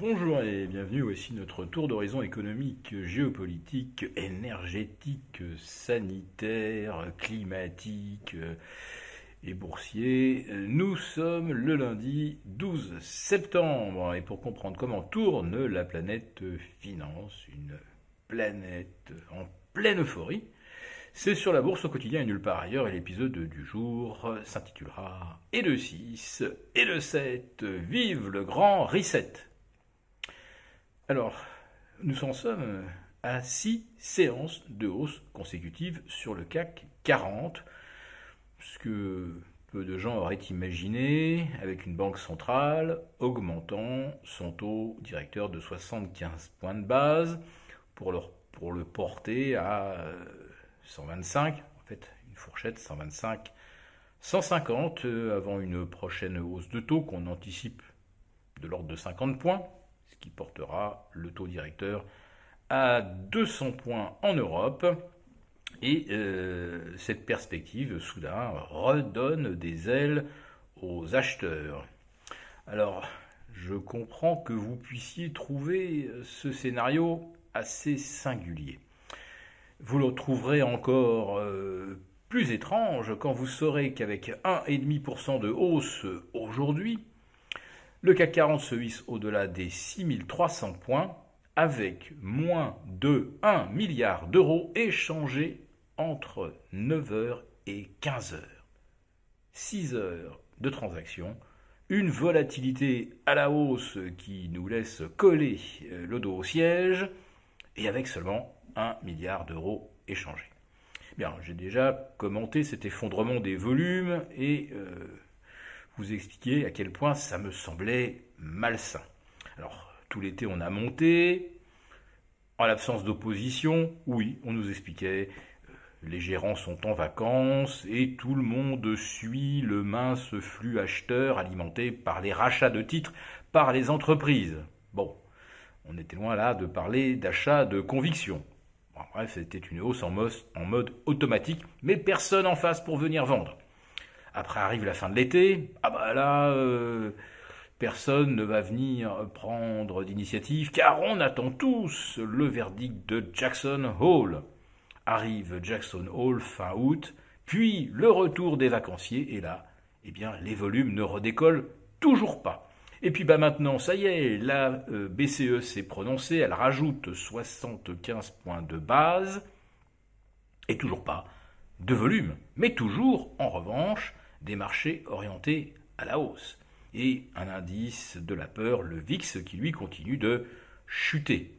Bonjour et bienvenue, voici notre tour d'horizon économique, géopolitique, énergétique, sanitaire, climatique et boursier. Nous sommes le lundi 12 septembre et pour comprendre comment tourne la planète finance, une planète en pleine euphorie, c'est sur la bourse au quotidien et nulle part ailleurs et l'épisode du jour s'intitulera Et le 6 et le 7, vive le grand reset. Alors, nous en sommes à 6 séances de hausse consécutives sur le CAC 40, ce que peu de gens auraient imaginé, avec une banque centrale augmentant son taux directeur de 75 points de base pour, le porter à 125, en fait une fourchette 125, 150 euh, avant une prochaine hausse de taux qu'on anticipe de l'ordre de 50 points qui portera le taux directeur à 200 points en Europe. Et euh, cette perspective, soudain, redonne des ailes aux acheteurs. Alors, je comprends que vous puissiez trouver ce scénario assez singulier. Vous le trouverez encore euh, plus étrange quand vous saurez qu'avec 1,5% de hausse aujourd'hui, le CAC 40 se hisse au-delà des 6300 points avec moins de 1 milliard d'euros échangés entre 9h et 15h. 6 heures de transactions, une volatilité à la hausse qui nous laisse coller euh, le dos au siège, et avec seulement 1 milliard d'euros échangés. Bien, j'ai déjà commenté cet effondrement des volumes et euh, expliquer à quel point ça me semblait malsain. Alors, tout l'été, on a monté. En l'absence d'opposition, oui, on nous expliquait, euh, les gérants sont en vacances et tout le monde suit le mince flux acheteur alimenté par les rachats de titres par les entreprises. Bon, on était loin là de parler d'achat de conviction. bref, c'était une hausse en mode automatique, mais personne en face pour venir vendre. Après arrive la fin de l'été. Ah bah là, euh, personne ne va venir prendre d'initiative car on attend tous le verdict de Jackson Hole. Arrive Jackson Hole fin août, puis le retour des vacanciers et là, eh bien, les volumes ne redécollent toujours pas. Et puis bah maintenant, ça y est, la euh, BCE s'est prononcée, elle rajoute 75 points de base et toujours pas de volume. Mais toujours, en revanche, des marchés orientés à la hausse. Et un indice de la peur, le VIX, qui lui continue de chuter.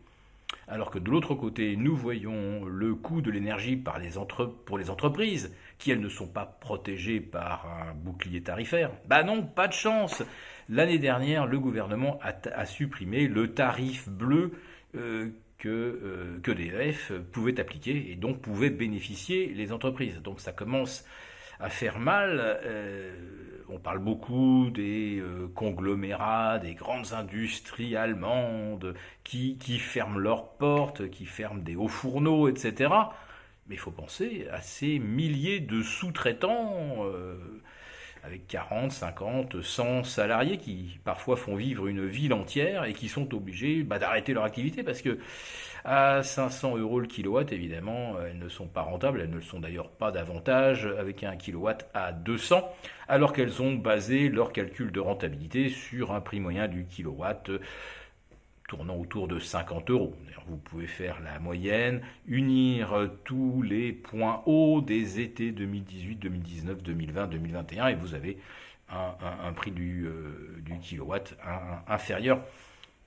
Alors que de l'autre côté, nous voyons le coût de l'énergie pour les entreprises, qui elles ne sont pas protégées par un bouclier tarifaire. Bah non, pas de chance. L'année dernière, le gouvernement a, supprimé le tarif bleu euh, que, euh, que DF pouvait appliquer et donc pouvaient bénéficier les entreprises. Donc ça commence à faire mal. Euh, on parle beaucoup des euh, conglomérats, des grandes industries allemandes qui, ferment leurs portes, qui ferment des hauts fourneaux, etc. Mais il faut penser à ces milliers de sous-traitants euh, avec 40, 50, 100 salariés qui parfois font vivre une ville entière et qui sont obligés bah, d'arrêter leur activité parce que à 500 euros le kilowatt, évidemment, elles ne sont pas rentables, elles ne le sont d'ailleurs pas davantage avec un kilowatt à 200, alors qu'elles ont basé leur calcul de rentabilité sur un prix moyen du kilowatt tournant autour de 50 euros. Vous pouvez faire la moyenne, unir tous les points hauts des étés 2018, 2019, 2020, 2021 et vous avez un, prix du, euh, kilowatt inférieur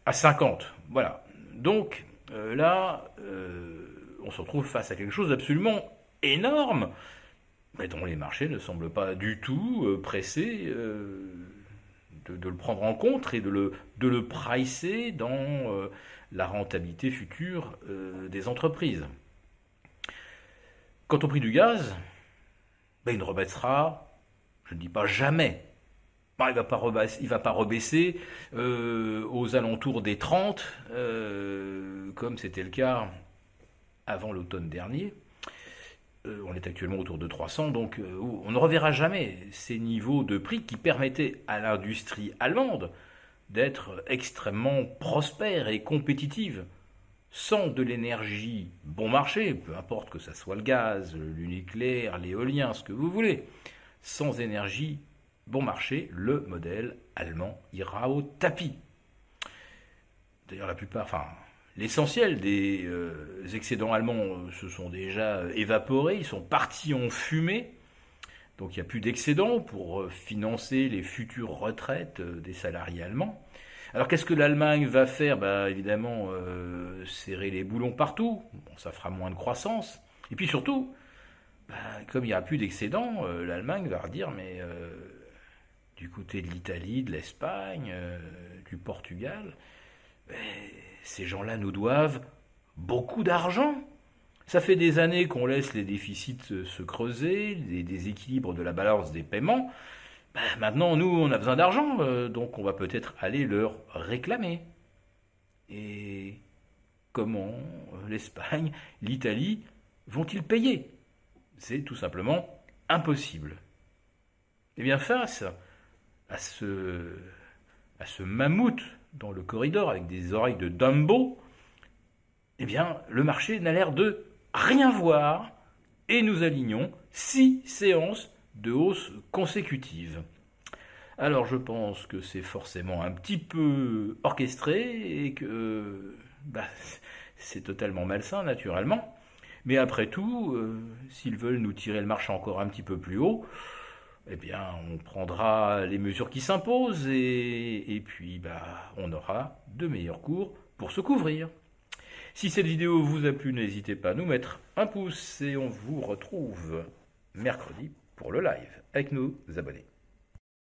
à 50. Voilà. Donc euh, là, euh, on se retrouve face à quelque chose d'absolument énorme, mais dont les marchés ne semblent pas du tout pressés de, le prendre en compte et de le, de le pricer dans euh, la rentabilité future euh, des entreprises. Quant au prix du gaz, ben, il ne rebaissera, je ne dis pas jamais, ben, il ne va, pas va pas rebaisser euh, aux alentours des 30, comme c'était le cas avant l'automne dernier. Euh, on est actuellement autour de 300, donc euh, on ne reverra jamais ces niveaux de prix qui permettaient à l'industrie allemande d'être extrêmement prospère et compétitive. Sans de l'énergie bon marché, peu importe que ce soit le gaz, le nucléaire, l'éolien, ce que vous voulez, sans énergie bon marché, le modèle allemand ira au tapis. D'ailleurs, la plupart, l'essentiel des euh, excédents allemands euh, se sont déjà évaporés, ils sont partis en fumée. Donc il n'y a plus d'excédents pour euh, financer les futures retraites des salariés allemands. Alors qu'est-ce que l'Allemagne va faire? Bah, Évidemment, serrer les boulons partout, bon, ça fera moins de croissance. Et puis surtout, bah, comme il n'y a plus d'excédents, l'Allemagne va redire, mais du côté de l'Italie, de l'Espagne, du Portugal, ces gens-là nous doivent beaucoup d'argent. Ça fait des années qu'on laisse les déficits se creuser, les déséquilibres de la balance des paiements. Ben, maintenant, nous, on a besoin d'argent, euh, donc on va peut-être aller leur réclamer. Et comment euh, l'Espagne, l'Italie vont-ils payer? C'est tout simplement impossible. Eh bien, face à ce, à ce mammouth dans le corridor avec des oreilles de Dumbo, eh bien, le marché n'a l'air de rien voir et nous alignons six séances de hausse consécutives. Alors je pense que c'est forcément un petit peu orchestré et que bah, c'est totalement malsain naturellement. Mais après tout, euh, s'ils veulent nous tirer le marché encore un petit peu plus haut, eh bien, on prendra les mesures qui s'imposent et, puis bah, on aura de meilleurs cours pour se couvrir. Si cette vidéo vous a plu, n'hésitez pas à nous mettre un pouce et on vous retrouve mercredi pour le live avec nos abonnés.